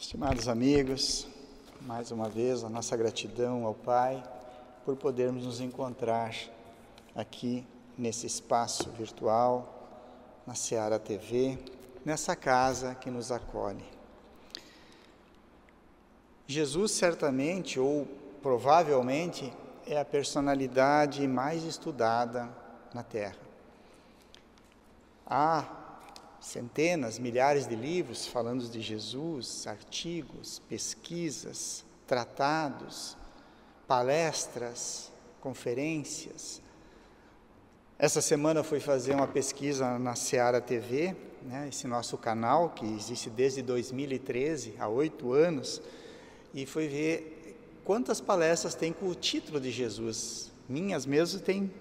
Estimados amigos, mais uma vez a nossa gratidão ao Pai por podermos nos encontrar aqui nesse espaço virtual, na Seara TV, nessa casa que nos acolhe. Jesus certamente ou provavelmente é a personalidade mais estudada na Terra. Há centenas, milhares de livros falando de Jesus, artigos, pesquisas, tratados, palestras, conferências. Essa semana fui fazer uma pesquisa na Seara TV, né, esse nosso canal que existe desde 2013, há oito anos, e fui ver quantas palestras tem com o título de Jesus. Minhas mesmo tem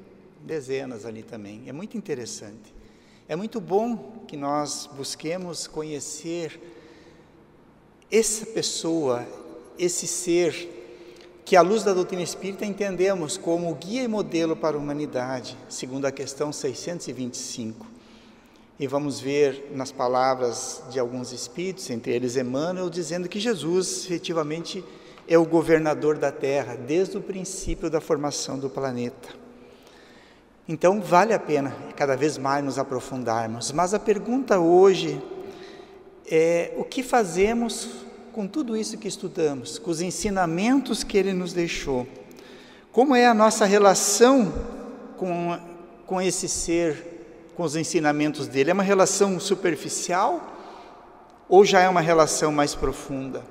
dezenas ali também. É muito interessante. É muito bom que nós busquemos conhecer essa pessoa, esse ser que à luz da doutrina espírita entendemos como guia e modelo para a humanidade, segundo a questão 625. E vamos ver nas palavras de alguns espíritos, entre eles Emmanuel, dizendo que Jesus efetivamente é o governador da Terra desde o princípio da formação do planeta. Então, vale a pena cada vez mais nos aprofundarmos. Mas a pergunta hoje é: o que fazemos com tudo isso que estudamos, com os ensinamentos que ele nos deixou? Como é a nossa relação com, com esse ser, com os ensinamentos dele? É uma relação superficial ou já é uma relação mais profunda?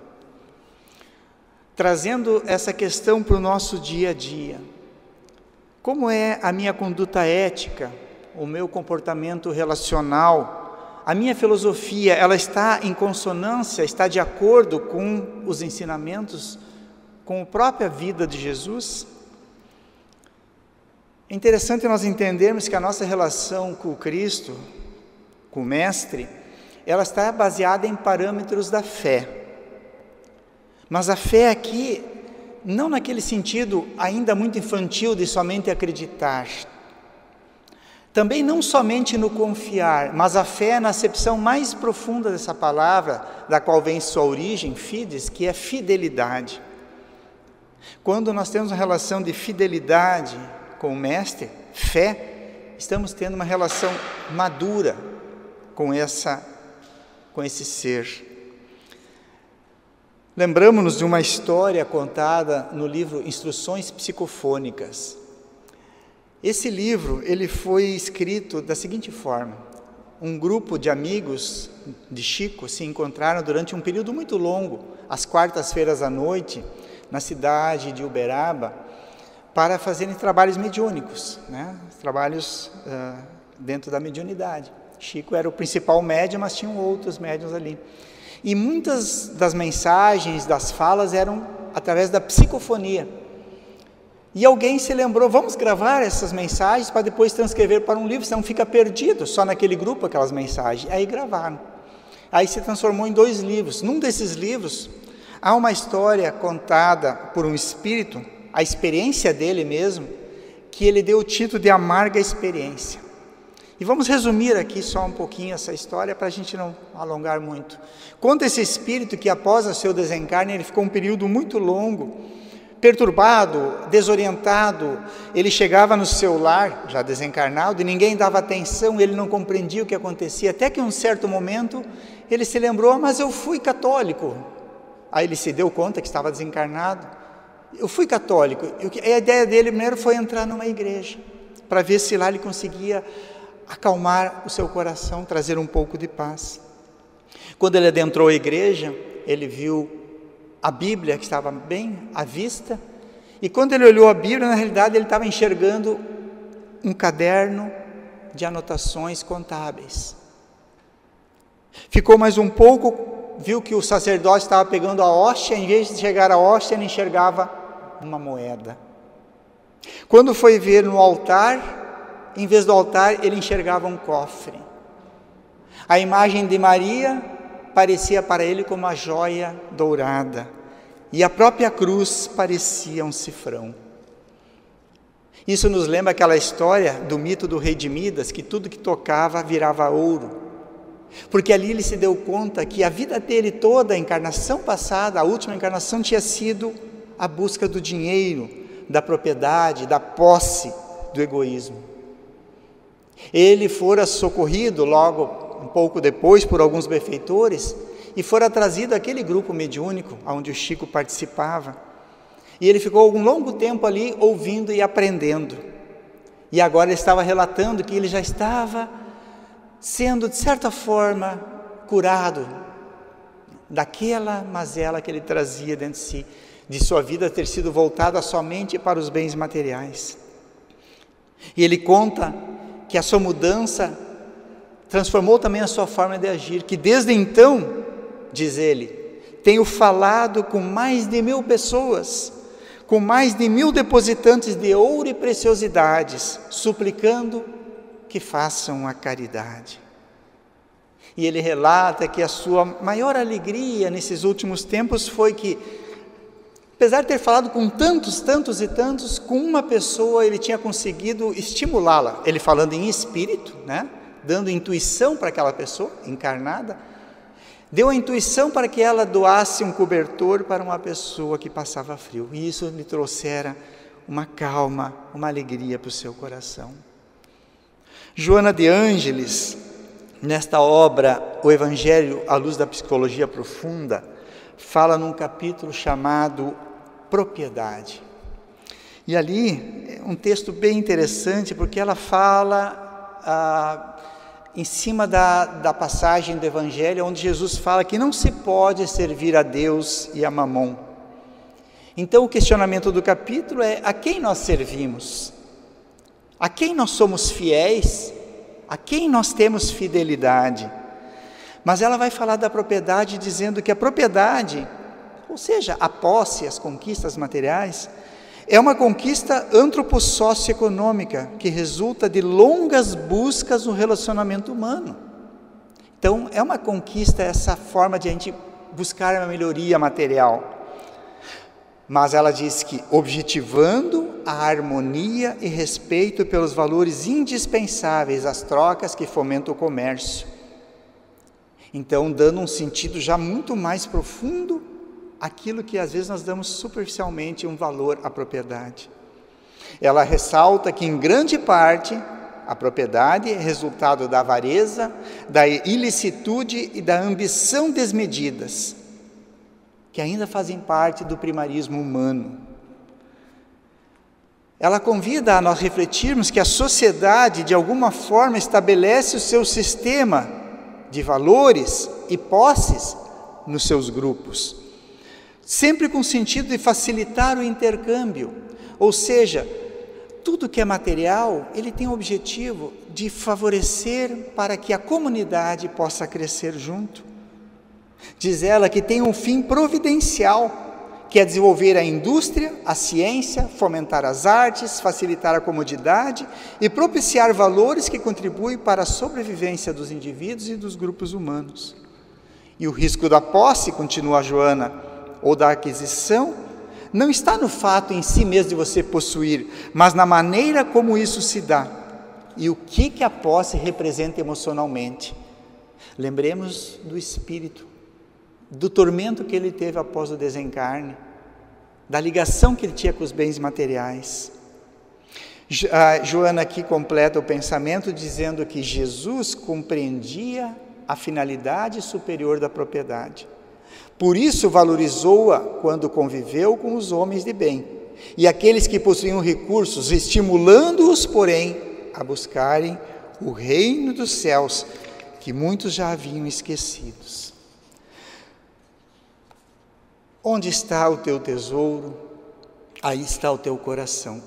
Trazendo essa questão para o nosso dia a dia. Como é a minha conduta ética, o meu comportamento relacional, a minha filosofia, ela está em consonância, está de acordo com os ensinamentos, com a própria vida de Jesus? É interessante nós entendermos que a nossa relação com o Cristo, com o Mestre, ela está baseada em parâmetros da fé. Mas a fé aqui não naquele sentido ainda muito infantil de somente acreditar. Também não somente no confiar, mas a fé é na acepção mais profunda dessa palavra, da qual vem sua origem, fides, que é fidelidade. Quando nós temos uma relação de fidelidade com o Mestre, fé, estamos tendo uma relação madura com essa com esse ser. Lembramos-nos de uma história contada no livro Instruções Psicofônicas. Esse livro ele foi escrito da seguinte forma: um grupo de amigos de Chico se encontraram durante um período muito longo, às quartas-feiras à noite, na cidade de Uberaba, para fazerem trabalhos mediúnicos, né? trabalhos uh, dentro da mediunidade. Chico era o principal médium, mas tinham outros médiums ali. E muitas das mensagens, das falas eram através da psicofonia. E alguém se lembrou, vamos gravar essas mensagens para depois transcrever para um livro, senão fica perdido só naquele grupo aquelas mensagens. Aí gravaram. Aí se transformou em dois livros. Num desses livros, há uma história contada por um espírito, a experiência dele mesmo, que ele deu o título de Amarga Experiência. E vamos resumir aqui só um pouquinho essa história para a gente não alongar muito. Conta esse espírito que após o seu desencarne ele ficou um período muito longo, perturbado, desorientado. Ele chegava no seu lar, já desencarnado, e ninguém dava atenção, ele não compreendia o que acontecia, até que em um certo momento ele se lembrou: ah, Mas eu fui católico. Aí ele se deu conta que estava desencarnado. Eu fui católico. A ideia dele primeiro foi entrar numa igreja, para ver se lá ele conseguia acalmar o seu coração, trazer um pouco de paz. Quando ele adentrou a igreja, ele viu a Bíblia que estava bem à vista, e quando ele olhou a Bíblia, na realidade ele estava enxergando um caderno de anotações contábeis. Ficou mais um pouco, viu que o sacerdote estava pegando a hóstia, em vez de chegar a hóstia, ele enxergava uma moeda. Quando foi ver no altar, em vez do altar, ele enxergava um cofre. A imagem de Maria parecia para ele como uma joia dourada, e a própria cruz parecia um cifrão. Isso nos lembra aquela história do mito do rei de Midas, que tudo que tocava virava ouro. Porque ali ele se deu conta que a vida dele toda, a encarnação passada, a última encarnação, tinha sido a busca do dinheiro, da propriedade, da posse, do egoísmo. Ele fora socorrido logo um pouco depois por alguns benfeitores e fora trazido aquele grupo mediúnico onde o Chico participava. E ele ficou um longo tempo ali ouvindo e aprendendo. E agora ele estava relatando que ele já estava sendo, de certa forma, curado daquela mazela que ele trazia dentro de si, de sua vida ter sido voltada somente para os bens materiais. E ele conta que a sua mudança transformou também a sua forma de agir, que desde então, diz ele, tenho falado com mais de mil pessoas, com mais de mil depositantes de ouro e preciosidades, suplicando que façam a caridade. E ele relata que a sua maior alegria nesses últimos tempos foi que, apesar de ter falado com tantos, tantos e tantos, com uma pessoa ele tinha conseguido estimulá-la. Ele falando em espírito, né? dando intuição para aquela pessoa encarnada, deu a intuição para que ela doasse um cobertor para uma pessoa que passava frio. E isso lhe trouxera uma calma, uma alegria para o seu coração. Joana de Ângeles, nesta obra, O Evangelho à Luz da Psicologia Profunda, fala num capítulo chamado Propriedade. E ali, um texto bem interessante, porque ela fala ah, em cima da, da passagem do Evangelho, onde Jesus fala que não se pode servir a Deus e a Mamon. Então, o questionamento do capítulo é: a quem nós servimos? A quem nós somos fiéis? A quem nós temos fidelidade? Mas ela vai falar da propriedade dizendo que a propriedade, ou seja, a posse, as conquistas materiais, é uma conquista antropossocioeconômica que resulta de longas buscas no relacionamento humano. Então, é uma conquista essa forma de a gente buscar uma melhoria material. Mas ela diz que objetivando a harmonia e respeito pelos valores indispensáveis às trocas que fomentam o comércio. Então, dando um sentido já muito mais profundo àquilo que às vezes nós damos superficialmente um valor à propriedade. Ela ressalta que, em grande parte, a propriedade é resultado da avareza, da ilicitude e da ambição desmedidas que ainda fazem parte do primarismo humano. Ela convida a nós refletirmos que a sociedade, de alguma forma, estabelece o seu sistema de valores e posses nos seus grupos, sempre com o sentido de facilitar o intercâmbio, ou seja, tudo que é material, ele tem o objetivo de favorecer para que a comunidade possa crescer junto. Diz ela que tem um fim providencial, que é desenvolver a indústria, a ciência, fomentar as artes, facilitar a comodidade e propiciar valores que contribuem para a sobrevivência dos indivíduos e dos grupos humanos. E o risco da posse, continua Joana, ou da aquisição, não está no fato em si mesmo de você possuir, mas na maneira como isso se dá e o que, que a posse representa emocionalmente. Lembremos do espírito do tormento que ele teve após o desencarne, da ligação que ele tinha com os bens materiais. Joana aqui completa o pensamento dizendo que Jesus compreendia a finalidade superior da propriedade. Por isso valorizou-a quando conviveu com os homens de bem e aqueles que possuíam recursos, estimulando-os, porém, a buscarem o reino dos céus, que muitos já haviam esquecidos. Onde está o teu tesouro? Aí está o teu coração.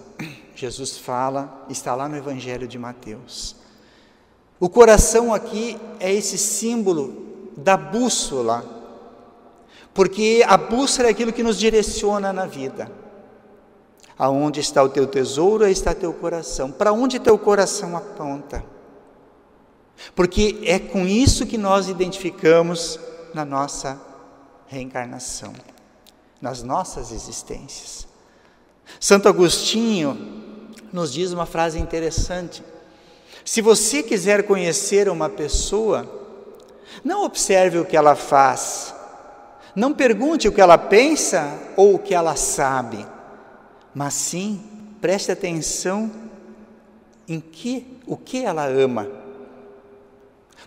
Jesus fala, está lá no Evangelho de Mateus. O coração aqui é esse símbolo da bússola, porque a bússola é aquilo que nos direciona na vida. Aonde está o teu tesouro, aí está teu coração. Para onde teu coração aponta? Porque é com isso que nós identificamos na nossa reencarnação nas nossas existências. Santo Agostinho nos diz uma frase interessante. Se você quiser conhecer uma pessoa, Não observe o que ela faz. Não pergunte o que ela pensa ou o que ela sabe, mas sim preste atenção em que o que ela ama.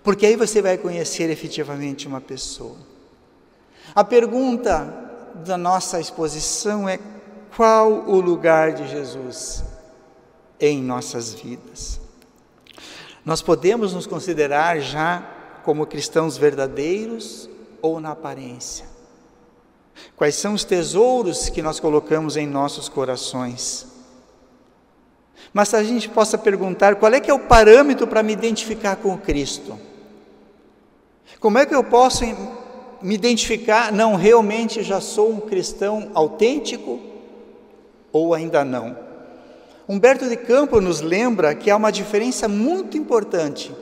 Porque aí você vai conhecer efetivamente uma pessoa. A pergunta da nossa exposição é: qual o lugar de Jesus em nossas vidas? Nós podemos nos considerar já como cristãos verdadeiros ou na aparência? Quais são os tesouros que nós colocamos em nossos corações? Mas a gente possa perguntar qual é que é o parâmetro para me identificar com Cristo? Como é que eu posso me identificar, não, realmente já sou um cristão autêntico ou ainda não? Humberto de Campos nos lembra que há uma diferença muito importante,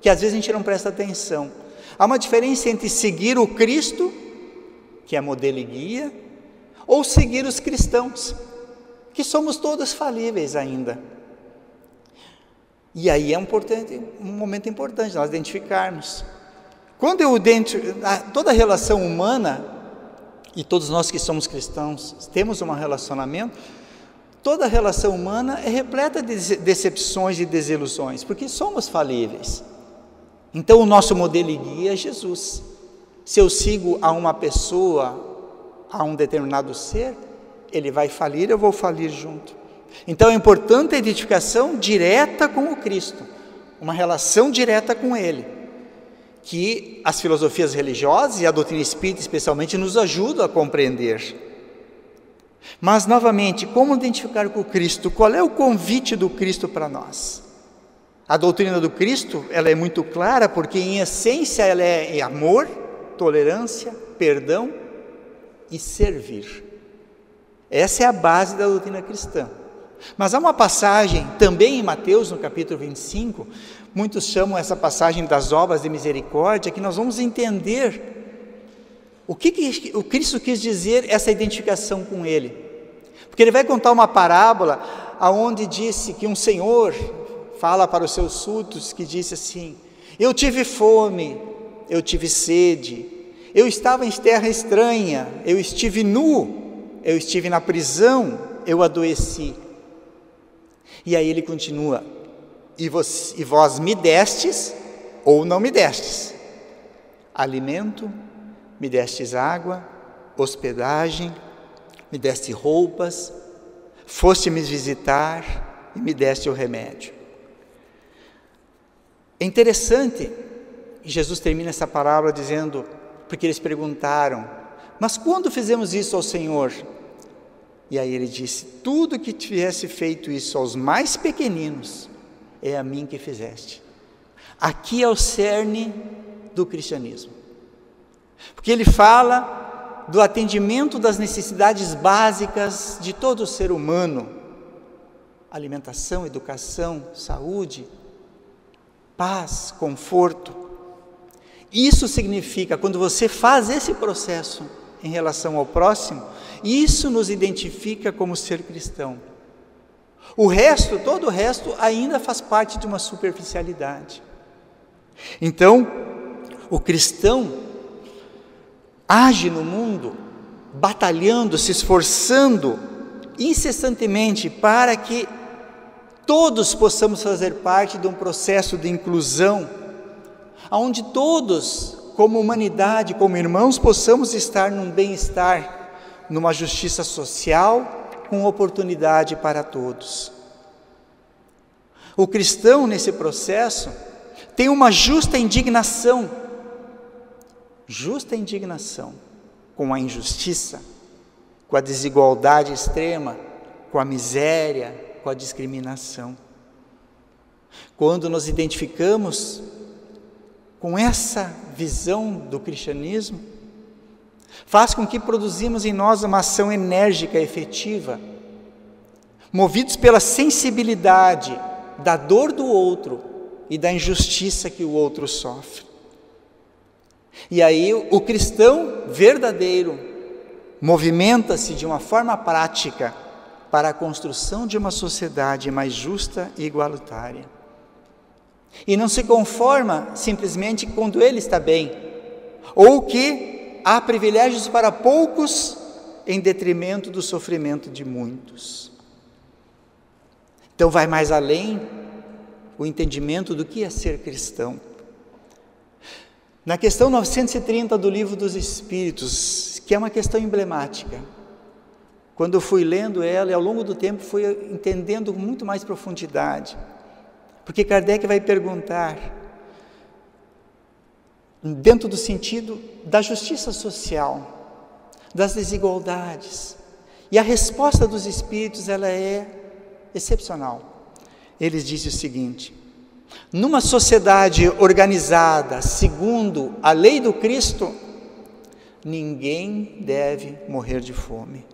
que às vezes a gente não presta atenção. Há uma diferença entre seguir o Cristo, que é modelo e guia, ou seguir os cristãos, que somos todos falíveis ainda. E aí é um, um momento importante nós identificarmos. Quando eu dentro, toda relação humana, e todos nós que somos cristãos temos um relacionamento, toda relação humana é repleta de decepções e desilusões, porque somos falíveis. Então o nosso modelo e guia é Jesus. Se eu sigo a uma pessoa, a um determinado ser, ele vai falir, eu vou falir junto. Então é importante a identificação direta com o Cristo, uma relação direta com Ele que as filosofias religiosas e a doutrina espírita especialmente nos ajudam a compreender. Mas novamente, como identificar com o Cristo? Qual é o convite do Cristo para nós? A doutrina do Cristo, ela é muito clara porque em essência ela é amor, tolerância, perdão e servir. Essa é a base da doutrina cristã. Mas há uma passagem também em Mateus, no capítulo 25, muitos chamam essa passagem das obras de misericórdia, que nós vamos entender o que, que o Cristo quis dizer essa identificação com Ele. Porque ele vai contar uma parábola aonde disse que um senhor fala para os seus súditos que disse assim: Eu tive fome, eu tive sede, eu estava em terra estranha, eu estive nu, eu estive na prisão, eu adoeci. E aí ele continua: e vós, e vós me destes ou não me destes? Alimento, me destes água, hospedagem, me deste roupas, foste me visitar e me deste o remédio. É interessante, Jesus termina essa parábola dizendo, porque eles perguntaram, mas quando fizemos isso ao Senhor? E aí ele disse: Tudo que tivesse feito isso aos mais pequeninos, é a mim que fizeste. Aqui é o cerne do cristianismo. Porque ele fala do atendimento das necessidades básicas de todo ser humano: alimentação, educação, saúde, paz, conforto. Isso significa, quando você faz esse processo em relação ao próximo, isso nos identifica como ser cristão. O resto, todo o resto, ainda faz parte de uma superficialidade. Então, o cristão age no mundo batalhando, se esforçando incessantemente para que todos possamos fazer parte de um processo de inclusão, onde todos, como humanidade, como irmãos, possamos estar num bem-estar, numa justiça social com oportunidade para todos. O cristão, nesse processo, tem uma justa indignação, justa indignação com a injustiça, com a desigualdade extrema, com a miséria, com a discriminação. Quando nos identificamos com essa visão do cristianismo, faz com que produzimos em nós uma ação enérgica, efetiva, movidos pela sensibilidade da dor do outro e da injustiça que o outro sofre. E aí o cristão verdadeiro movimenta-se de uma forma prática para a construção de uma sociedade mais justa e igualitária. E não se conforma simplesmente quando ele está bem, ou que há privilégios para poucos em detrimento do sofrimento de muitos. Então vai mais além o entendimento do que é ser cristão. Na questão 930 do Livro dos Espíritos, que é uma questão emblemática, quando eu fui lendo ela e ao longo do tempo fui entendendo com muito mais profundidade, porque Kardec vai perguntar, dentro do sentido da justiça social, das desigualdades, e a resposta dos Espíritos ela é excepcional. Eles dizem o seguinte: numa sociedade organizada segundo a lei do Cristo, ninguém deve morrer de fome.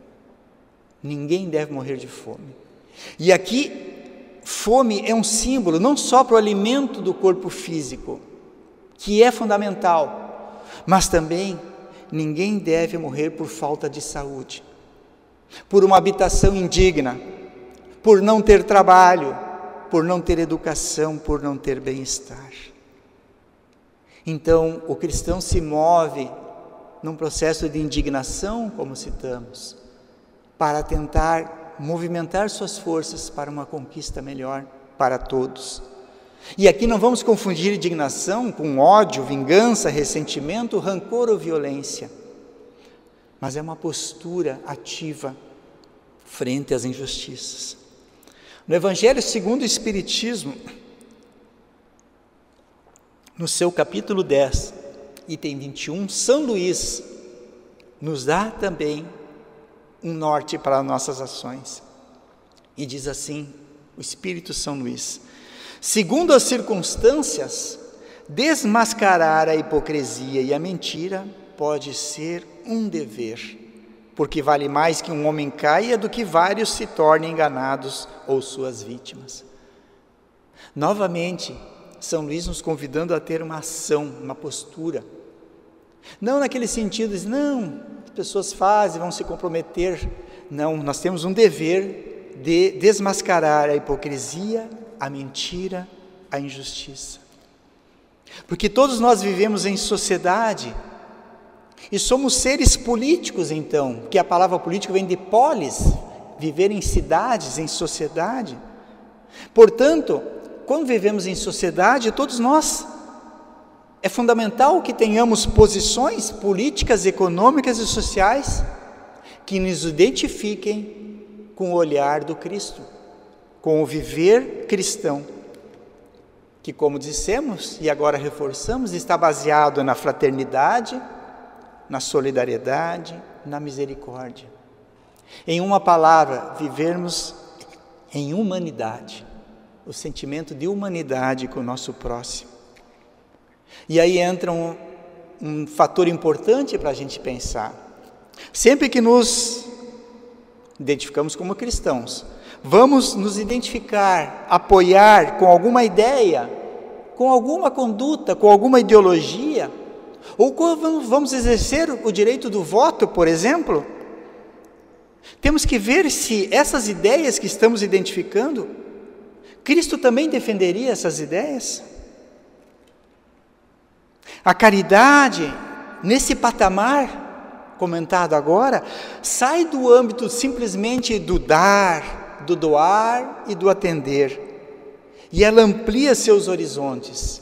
Ninguém deve morrer de fome. E aqui, fome é um símbolo não só para o alimento do corpo físico, que é fundamental, mas também ninguém deve morrer por falta de saúde, por uma habitação indigna, por não ter trabalho, por não ter educação, por não ter bem-estar. Então, o cristão se move num processo de indignação, como citamos, para tentar movimentar suas forças para uma conquista melhor para todos. E aqui não vamos confundir indignação com ódio, vingança, ressentimento, rancor ou violência, mas é uma postura ativa frente às injustiças. No Evangelho segundo o Espiritismo, no seu capítulo 10, item 21, São Luís nos dá também um norte para nossas ações. E diz assim: o Espírito São Luís, segundo as circunstâncias, desmascarar a hipocrisia e a mentira pode ser um dever porque vale mais que um homem caia do que vários se tornem enganados ou suas vítimas. Novamente, São Luís nos convidando a ter uma ação, uma postura. Não naquele sentido de, não, pessoas fazem, vão se comprometer. Não, nós temos um dever de desmascarar a hipocrisia, a mentira, a injustiça. Porque todos nós vivemos em sociedade e somos seres políticos, então, que a palavra político vem de polis, viver em cidades, em sociedade. Portanto, quando vivemos em sociedade, todos nós, é fundamental que tenhamos posições políticas, econômicas e sociais que nos identifiquem com o olhar do Cristo, com o viver cristão, que, como dissemos e agora reforçamos, está baseado na fraternidade, na solidariedade, na misericórdia. Em uma palavra, vivermos em humanidade, o sentimento de humanidade com o nosso próximo. E aí entra um, um fator importante para a gente pensar. Sempre que nos identificamos como cristãos, vamos nos identificar, apoiar com alguma ideia, com alguma conduta, com alguma ideologia, ou vamos exercer o direito do voto, por exemplo, temos que ver se essas ideias que estamos identificando, Cristo também defenderia essas ideias? A caridade, nesse patamar comentado agora, sai do âmbito simplesmente do dar, do doar e do atender, e ela amplia seus horizontes.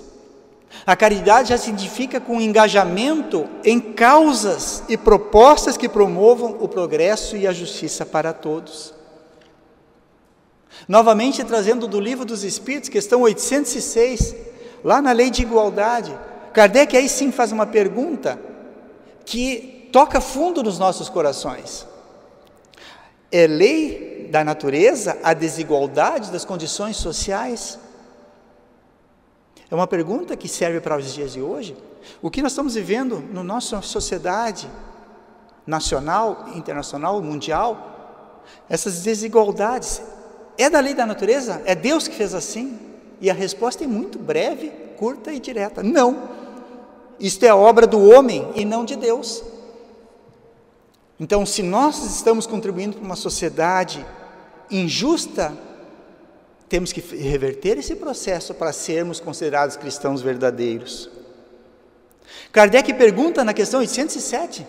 A caridade já se identifica com engajamento em causas e propostas que promovam o progresso e a justiça para todos. Novamente, trazendo do Livro dos Espíritos, questão 806, lá na lei de igualdade, Kardec aí sim faz uma pergunta que toca fundo nos nossos corações. É lei da natureza a desigualdade das condições sociais? É uma pergunta que serve para os dias de hoje. O que nós estamos vivendo na nossa sociedade nacional, internacional, mundial, essas desigualdades, é da lei da natureza? É Deus que fez assim? E a resposta é muito breve, curta e direta: não. Isto é obra do homem e não de Deus. Então, se nós estamos contribuindo para uma sociedade injusta, temos que reverter esse processo para sermos considerados cristãos verdadeiros. Kardec pergunta na questão 807: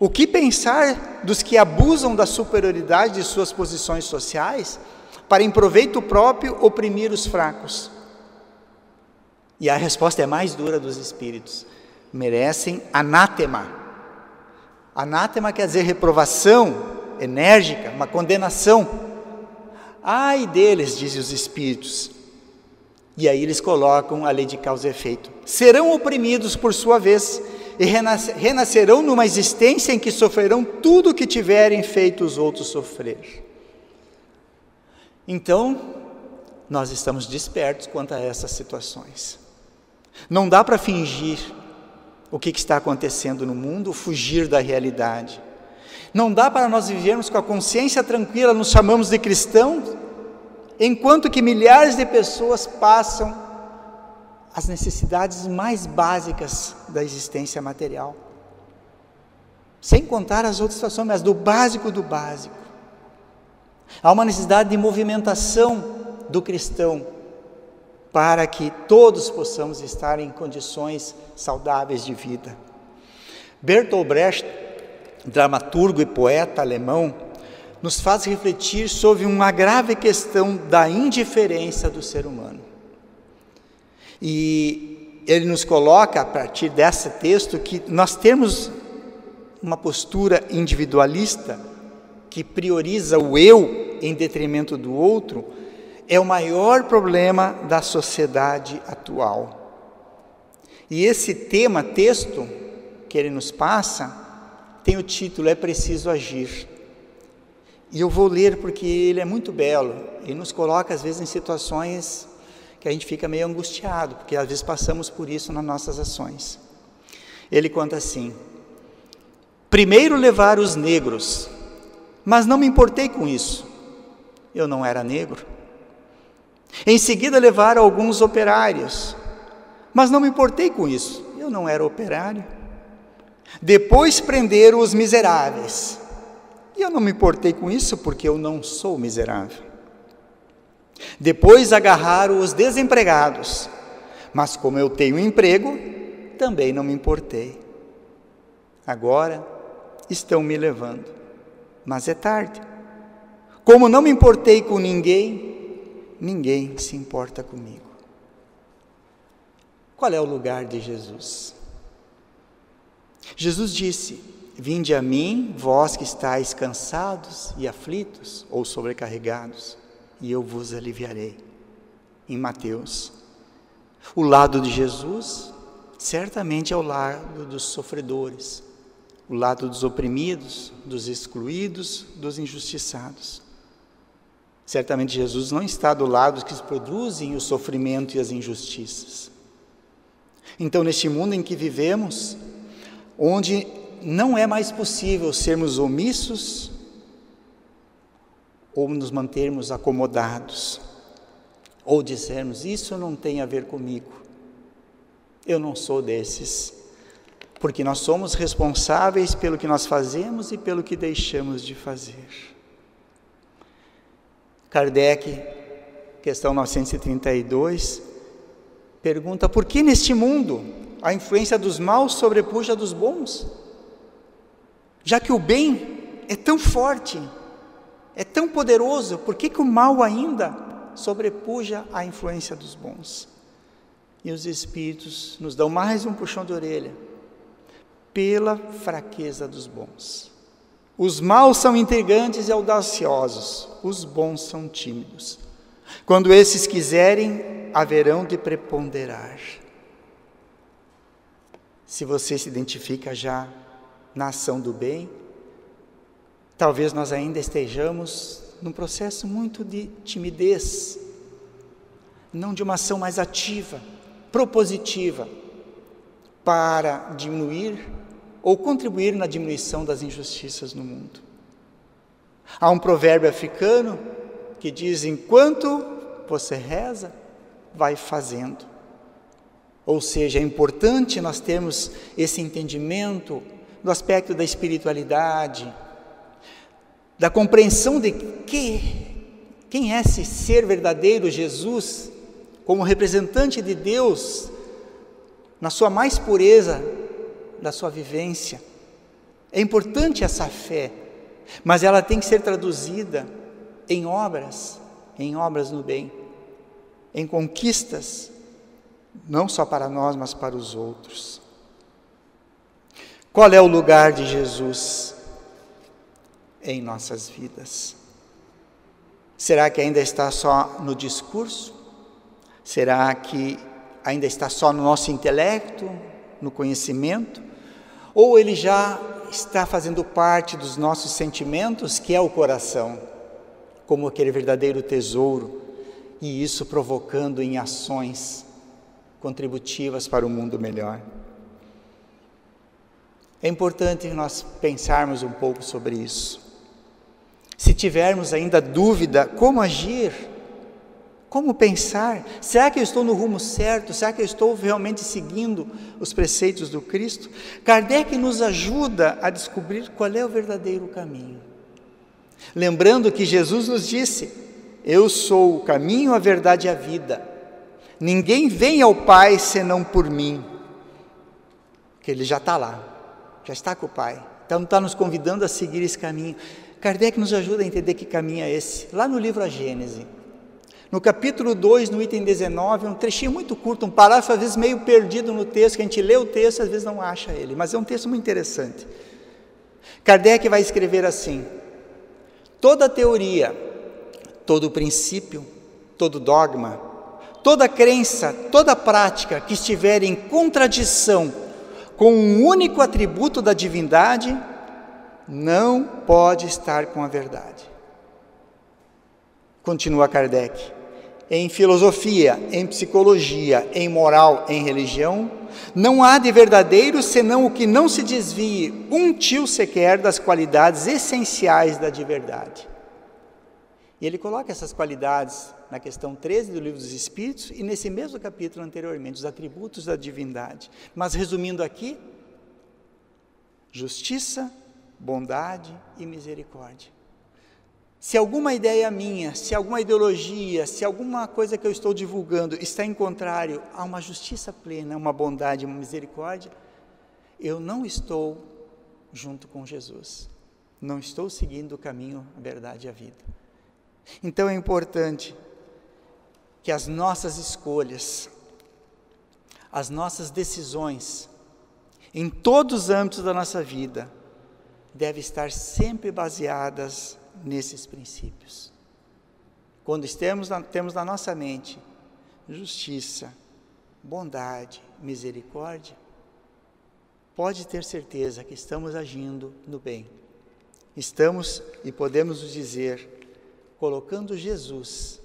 o que pensar dos que abusam da superioridade de suas posições sociais para, em proveito próprio, oprimir os fracos? E a resposta é mais dura dos espíritos: merecem anátema. Anátema quer dizer reprovação enérgica, uma condenação. Ai deles, dizem os espíritos. E aí eles colocam a lei de causa e efeito. Serão oprimidos por sua vez e renascerão numa existência em que sofrerão tudo o que tiverem feito os outros sofrer. Então, nós estamos despertos quanto a essas situações. Não dá para fingir o que, está acontecendo no mundo, fugir da realidade. Não dá para nós vivermos com a consciência tranquila, nos chamamos de cristãos, enquanto que milhares de pessoas passam as necessidades mais básicas da existência material. Sem contar as outras situações, mas do básico do básico. Há uma necessidade de movimentação do cristão para que todos possamos estar em condições saudáveis de vida. Bertolt Brecht, dramaturgo e poeta alemão, nos faz refletir sobre uma grave questão da indiferença do ser humano. E ele nos coloca, a partir desse texto, que nós temos uma postura individualista que prioriza o eu em detrimento do outro, é o maior problema da sociedade atual. E esse tema, texto, que ele nos passa, tem o título É Preciso Agir. E eu vou ler porque ele é muito belo e nos coloca, às vezes, em situações que a gente fica meio angustiado, porque às vezes passamos por isso nas nossas ações. Ele conta assim: Primeiro levar os negros, mas não me importei com isso. Eu não era negro. Em seguida, levar alguns operários, mas não me importei com isso. Eu não era operário. Depois prenderam os miseráveis. E eu não me importei com isso porque eu não sou miserável. Depois agarraram os desempregados. Mas como eu tenho emprego, também não me importei. Agora estão me levando. Mas é tarde. Como não me importei com ninguém, ninguém se importa comigo. Qual é o lugar de Jesus? Jesus disse: Vinde a mim, vós que estáis cansados e aflitos ou sobrecarregados, e eu vos aliviarei. Em Mateus. O lado de Jesus certamente é o lado dos sofredores, o lado dos oprimidos, dos excluídos, dos injustiçados. Certamente Jesus não está do lado dos que produzem o sofrimento e as injustiças. Então, neste mundo em que vivemos, onde não é mais possível sermos omissos ou nos mantermos acomodados, ou dizermos: Isso não tem a ver comigo, eu não sou desses, porque nós somos responsáveis pelo que nós fazemos e pelo que deixamos de fazer. Kardec, questão 932, pergunta: por que neste mundo a influência dos maus sobrepuja dos bons? Já que o bem é tão forte, é tão poderoso, por que, que o mal ainda sobrepuja a influência dos bons? E os Espíritos nos dão mais um puxão de orelha, pela fraqueza dos bons. Os maus são intrigantes e audaciosos, os bons são tímidos. Quando esses quiserem, haverão de preponderar. Se você se identifica já na ação do bem, talvez nós ainda estejamos num processo muito de timidez, não de uma ação mais ativa, propositiva, para diminuir ou contribuir na diminuição das injustiças no mundo. Há um provérbio africano que diz: enquanto você reza, vai fazendo. Ou seja, é importante nós termos esse entendimento do aspecto da espiritualidade, da compreensão de que Quem é esse ser verdadeiro, Jesus, como representante de Deus, na sua mais pureza da sua vivência? É importante essa fé, mas ela tem que ser traduzida em obras, em obras no bem, em conquistas, não só para nós, mas para os outros. Qual é o lugar de Jesus em nossas vidas? Será que ainda está só no discurso? Será que ainda está só no nosso intelecto, no conhecimento? Ou ele já está fazendo parte dos nossos sentimentos, que é o coração, como aquele verdadeiro tesouro, e isso provocando em ações contributivas para um mundo melhor? É importante nós pensarmos um pouco sobre isso. Se tivermos ainda dúvida, como agir? Como pensar? Será que eu estou no rumo certo? Será que eu estou realmente seguindo os preceitos do Cristo? Kardec nos ajuda a descobrir qual é o verdadeiro caminho. Lembrando que Jesus nos disse: Eu sou o caminho, a verdade e a vida. Ninguém vem ao Pai senão por mim. Que Ele já está lá, já está com o Pai. Então está nos convidando a seguir esse caminho. Kardec nos ajuda a entender que caminho é esse. Lá no livro A Gênese, no capítulo 2, no item 19, um trechinho muito curto, um parágrafo às vezes meio perdido no texto, que a gente lê o texto às vezes não acha ele, mas é um texto muito interessante. Kardec vai escrever assim: toda teoria, todo princípio, todo dogma, toda crença, toda prática que estiver em contradição com um único atributo da divindade, não pode estar com a verdade. Continua Kardec em filosofia, em psicologia, em moral, em religião, não há de verdadeiro senão o que não se desvie um tio sequer das qualidades essenciais da de verdade. E ele coloca essas qualidades na questão 13 do Livro dos Espíritos e nesse mesmo capítulo anteriormente, os atributos da divindade. Mas resumindo aqui, justiça, bondade e misericórdia. Se alguma ideia minha, se alguma ideologia, se alguma coisa que eu estou divulgando está em contrário a uma justiça plena, uma bondade, uma misericórdia, eu não estou junto com Jesus. Não estou seguindo o caminho, a verdade e a vida. Então é importante que as nossas escolhas, as nossas decisões, em todos os âmbitos da nossa vida, devem estar sempre baseadas nesses princípios. Quando estamos na, temos na nossa mente justiça, bondade, misericórdia, pode ter certeza que estamos agindo no bem. Estamos, e podemos dizer, colocando Jesus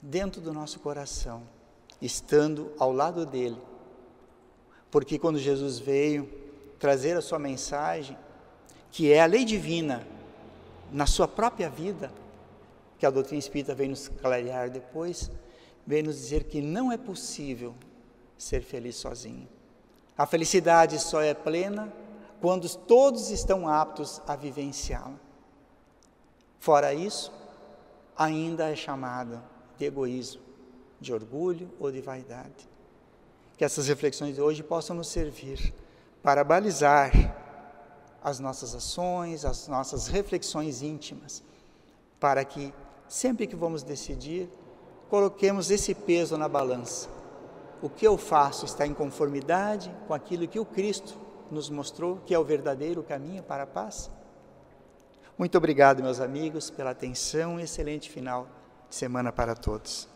dentro do nosso coração, estando ao lado dele. Porque quando Jesus veio trazer a sua mensagem, que é a lei divina, na sua própria vida, que a doutrina espírita vem nos clarear depois, vem nos dizer que não é possível ser feliz sozinho. A felicidade só é plena quando todos estão aptos a vivenciá-la. Fora isso, ainda é chamada de egoísmo, de orgulho ou de vaidade. Que essas reflexões de hoje possam nos servir para balizar as nossas ações, as nossas reflexões íntimas, para que sempre que vamos decidir, coloquemos esse peso na balança. O que eu faço está em conformidade com aquilo que o Cristo nos mostrou, que é o verdadeiro caminho para a paz? Muito obrigado, meus amigos, pela atenção e excelente final de semana para todos.